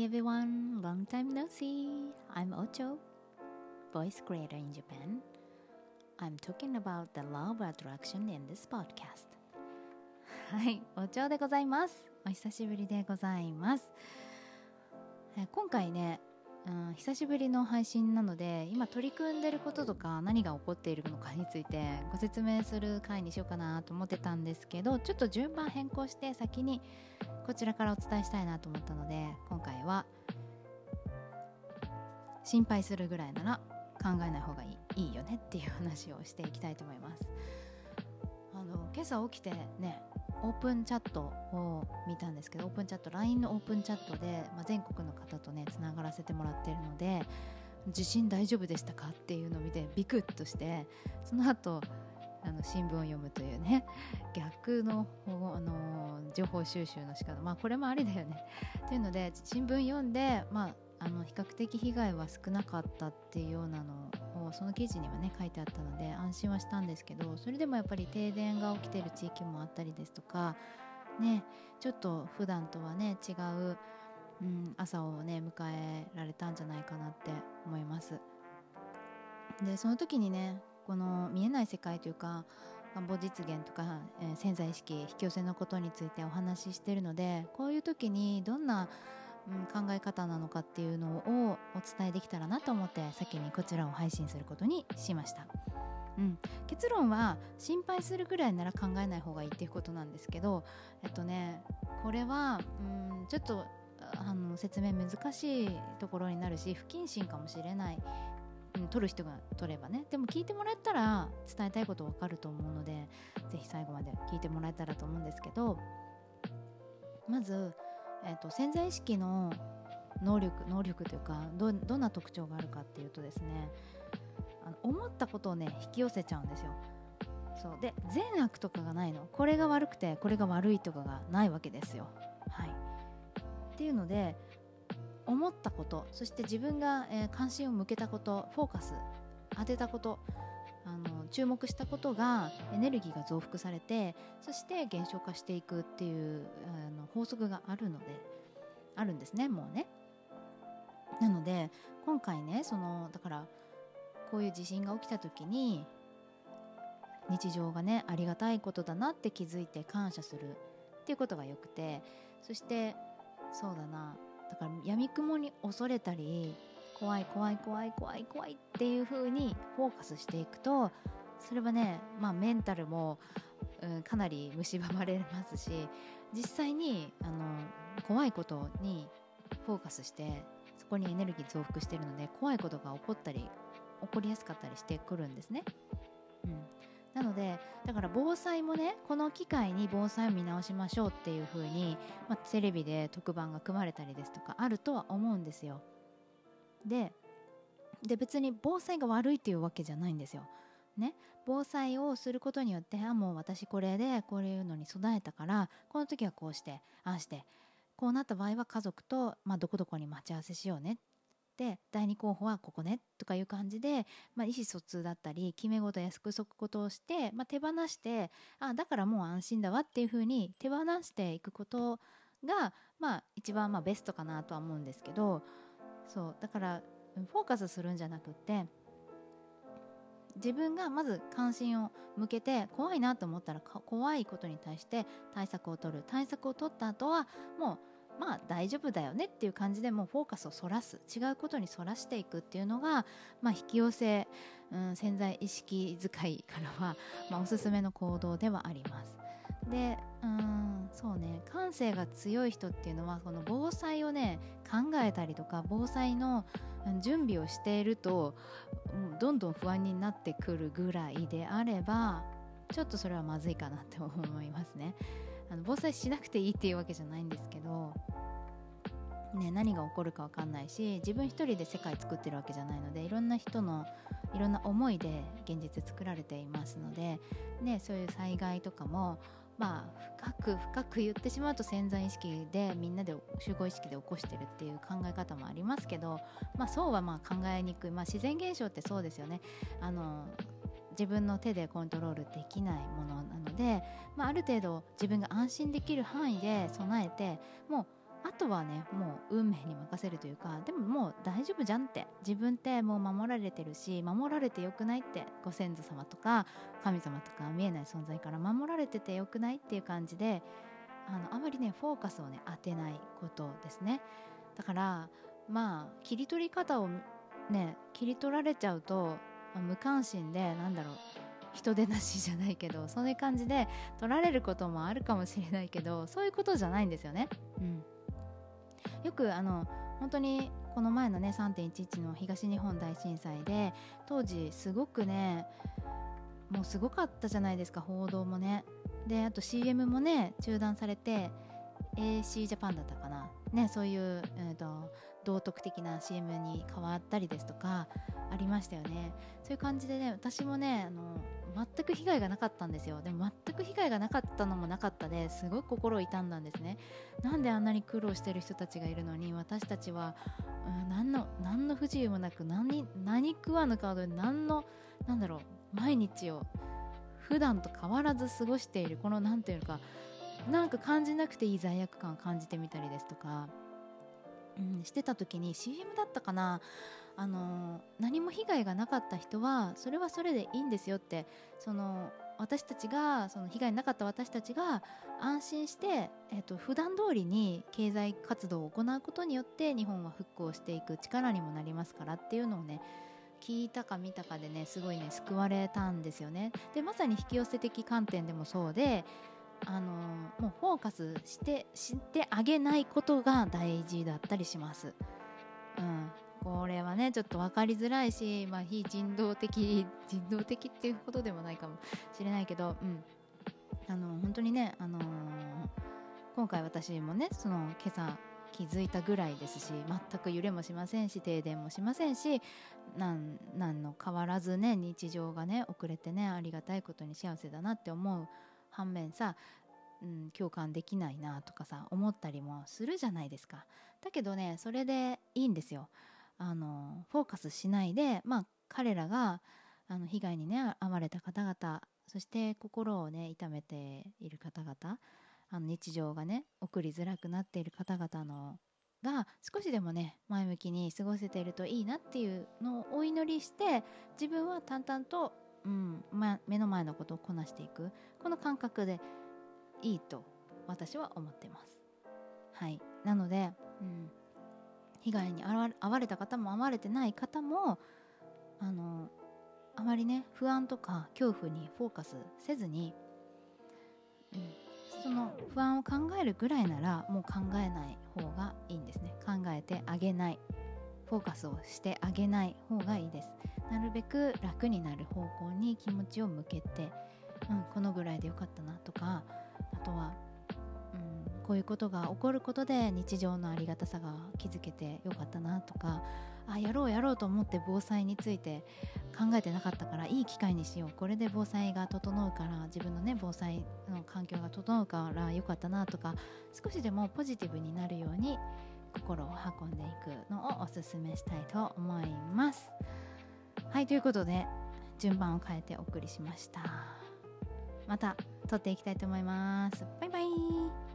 Hi everyone, long time no see. I'm Ocho, voice creator in Japan. I'm talking about the law of attraction in this podcast. はい、お茶でございます。お久しぶりでございます。え今回ね、うん、久しぶりの配信なので今取り組んでることとか何が起こっているのかについてご説明する回にしようかなと思ってたんですけどちょっと順番変更して先にこちらからお伝えしたいなと思ったので今回は心配するぐらいなら考えない方がいいいいよねっていう話をしていきたいと思います。あの今朝起きてねオープンチャットを見たんですけどオープンチャット LINE のオープンチャットで、まあ、全国の方とねつながらせてもらってるので地震大丈夫でしたかっていうのを見てビクッとしてその後あの新聞を読むというね逆のあの情報収集の仕方まあこれもありだよね。っていうので新聞読んでまああの比較的被害は少なかったっていうようなのその記事にはね書いてあったので安心はしたんですけどそれでもやっぱり停電が起きてる地域もあったりですとかねちょっと普段とはね違う、うん、朝をね迎えられたんじゃないかなって思います。でその時にねこの見えない世界というか願望実現とか、えー潜在意識引き寄せのことについてお話ししてるのでこういう時にどんな、うん、考え方なのかっていうのをお伝えできたらなと思って先にこちらを配信することにしました。うん、結論は心配するぐらいなら考えない方がいいっていうことなんですけどえっとねこれは、うん、ちょっとあの説明難しいところになるし不謹慎かもしれないうん、取る人が取ればねでも聞いてもらえたら伝えたいこと分かると思うのでぜひ最後まで聞いてもらえたらと思うんですけどまず、えー、と潜在意識の能力能力というかどどんな特徴があるかっていうとですねあの思ったことをね引き寄せちゃうんですよ。そうで善悪とかがないのこれが悪くてこれが悪いとかがないわけですよ。はい、っていうので思ったことそして自分が、えー関心を向けたことフォーカス当てたことあの注目したことがエネルギーが増幅されてそして減少化していくっていうあの法則があるのであるんですねもうね。なので今回ねそのだからこういう地震が起きた時に日常がねありがたいことだなって気づいて感謝するっていうことがよくてそしてそうだなだから闇雲に恐れたり怖い怖い怖い怖い怖いっていう風にフォーカスしていくとそれはね、まあ、メンタルも、うん、かなり蝕まれますし実際にあの怖いことにフォーカスしてそこにエネルギー増幅してるので怖いことが起こったり起こりやすかったりしてくるんですね。うんなのでだから防災もねこの機会に防災を見直しましょうっていう風に、まあ、テレビで特番が組まれたりですとかあるとは思うんですよ。でで別に防災が悪いっていうわけじゃないんですよ。ね、防災をすることによってあもう私これでこういうのに備えたからこの時はこうしてああしてこうなった場合は家族と、まあ、どこどこに待ち合わせしようねで第2候補はここねとかいう感じで、まあ、意思疎通だったり決め事や約束事をして、まあ、手放してあだからもう安心だわっていうふうに手放していくことが、まあ、一番まあベストかなとは思うんですけどそうだからフォーカスするんじゃなくって自分がまず関心を向けて怖いなと思ったら怖いことに対して対策を取る対策を取った後はもうまあ大丈夫だよねっていう感じでもうフォーカスをそらす違うことにそらしていくっていうのが、まあ、引き寄せ、うん、潜在意識使いからは、まあ、おすすめの行動ではあります。でうんそうね感性が強い人っていうのはこの防災をね考えたりとか防災の準備をしているとどんどん不安になってくるぐらいであればちょっとそれはまずいかなって思いますね。あの防災しなくていいっていうわけじゃないんですけど、ね、何が起こるか分かんないし自分一人で世界作ってるわけじゃないのでいろんな人のいろんな思いで現実作られていますので、ね、そういう災害とかもまあ深く深く言ってしまうと潜在意識でみんなで集合意識で起こしてるっていう考え方もありますけど、まあ、そうはまあ考えにくい、まあ、自然現象ってそうですよね。あの自分の手でコントロールできないものなので、まあ、ある程度自分が安心できる範囲で備えてもうあとはねもう運命に任せるというかでももう大丈夫じゃんって。自分ってもう守られてるし守られてよくないってご先祖様とか神様とか見えない存在から守られててよくないっていう感じであのあまりねフォーカスをね当てないことですね。だからまあ切り取り方をね切り取られちゃうと、無関心でなんだろう人出なしじゃないけどそういう感じで取られることもあるかもしれないけどそういうことじゃないんですよね。うん、よくあの本当にこの前のね3.11の東日本大震災で当時すごくねもうすごかったじゃないですか報道もね。であと CM もね中断されて AC ジャパンだったかな。ねそういう、えーと道徳的な CM に変わったりですとかありましたよね。そういう感じでね私もねあの全く被害がなかったんですよ。でも全く被害がなかったのもなかったですごい心を痛んだんですね。なんであんなに苦労してる人たちがいるのに私たちは、うん、何の何の不自由もなく何何食わぬ顔で何のなんだろう毎日を普段と変わらず過ごしているこの何ていうかなんか感じなくていい罪悪感を感じてみたりですとかうん、してた時に CM だったかな。あの何も被害がなかった人はそれはそれでいいんですよってその私たちがその被害なかった私たちが安心して、えーと、普段通りに経済活動を行うことによって日本は復興していく力にもなりますからっていうのをね聞いたか見たかでねすごいね救われたんですよね。でまさに引き寄せ的観点でもそうであのもうフォーカスしてしてあげないことが大事だったりします。うん、これはねちょっと分かりづらいし、まあ、非人道的人道的っていうことでもないかもしれないけど、うん、あの本当にね、あのー、今回私もねその今朝気づいたぐらいですし全く揺れもしませんし停電もしませんし何の変わらずね日常がね遅れてねありがたいことに幸せだなって思う反面さ、うん、共感できないなとかさ思ったりもするじゃないですか。だけどねそれでいいんですよ。あのフォーカスしないでまあ彼らがあの被害にね遭われた方々そして心をね痛めている方々あの日常がね送りづらくなっている方々のが少しでもね前向きに過ごせているといいなっていうのをお祈りして自分は淡々とうんま、目の前のことをこなしていく。この感覚でいいと私は思ってます。はい。なので、うん、被害に遭われた方も遭われてない方もあのあまりね不安とか恐怖にフォーカスせずに、うん、その不安を考えるぐらいならもう考えない方がいいんですね。考えてあげない。フォーカスをしてあげない方がいいです。なるべく楽になる方向に気持ちを向けて、うん、このぐらいでよかったなとかあとは、うん、こういうことが起こることで日常のありがたさが気づけてよかったなとかあやろうやろうと思って防災について考えてなかったからいい機会にしよう。これで防災が整うから自分のね防災の環境が整うからよかったなとか少しでもポジティブになるように心を運んでいくのをおすすめしたいと思います。はいということで順番を変えてお送りしました。また撮っていきたいと思います。バイバイ。